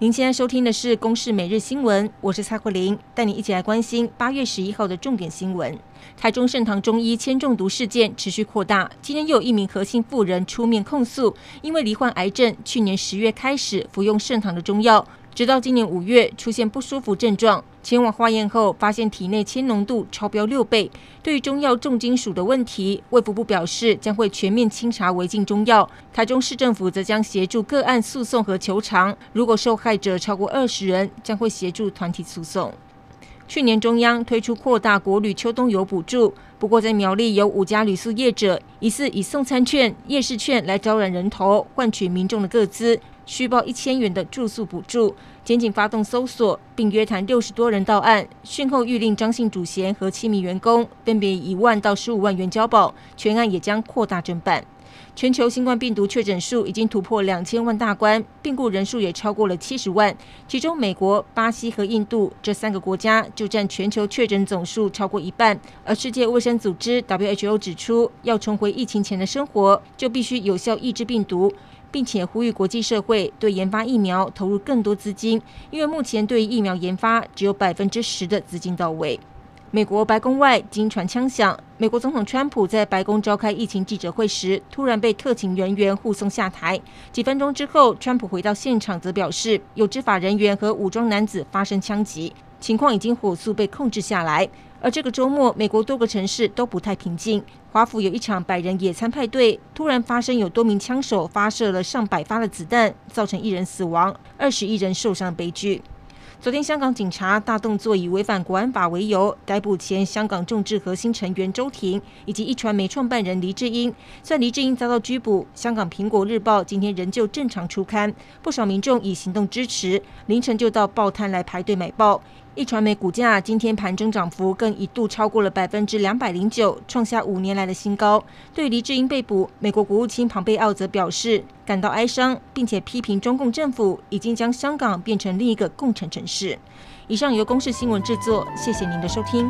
您现在收听的是《公视每日新闻》，我是蔡慧玲，带你一起来关心八月十一号的重点新闻。台中盛唐中医铅中毒事件持续扩大，今天又有一名核心妇人出面控诉，因为罹患癌症，去年十月开始服用盛唐的中药。直到今年五月出现不舒服症状，前往化验后发现体内铅浓度超标六倍。对于中药重金属的问题，卫福部表示将会全面清查违禁中药。台中市政府则将协助个案诉讼和求偿，如果受害者超过二十人，将会协助团体诉讼。去年中央推出扩大国旅秋冬游补助，不过在苗栗有五家旅宿业者疑似以送餐券、夜市券来招揽人头，换取民众的个资。虚报一千元的住宿补助，检警发动搜索，并约谈六十多人到案。讯后諭令张姓主嫌和七名员工分别一万到十五万元交保，全案也将扩大侦办。全球新冠病毒确诊数已经突破两千万大关，病故人数也超过了七十万。其中，美国、巴西和印度这三个国家就占全球确诊总数超过一半。而世界卫生组织 WHO 指出，要重回疫情前的生活，就必须有效抑制病毒。并且呼吁国际社会对研发疫苗投入更多资金，因为目前对疫苗研发只有百分之十的资金到位。美国白宫外惊传枪响，美国总统川普在白宫召开疫情记者会时，突然被特勤人员护送下台。几分钟之后，川普回到现场，则表示有执法人员和武装男子发生枪击，情况已经火速被控制下来。而这个周末，美国多个城市都不太平静。华府有一场百人野餐派对，突然发生有多名枪手发射了上百发的子弹，造成一人死亡、二十一人受伤的悲剧。昨天，香港警察大动作，以违反国安法为由，逮捕前香港众志核心成员周庭以及一传媒创办人黎智英。虽然黎智英遭到拘捕，香港苹果日报今天仍旧正常出刊，不少民众以行动支持，凌晨就到报摊来排队买报。一传媒股价今天盘中涨幅更一度超过了百分之两百零九，创下五年来的新高。对黎智英被捕，美国国务卿庞贝奥则表示感到哀伤，并且批评中共政府已经将香港变成另一个共产城市。以上由公视新闻制作，谢谢您的收听。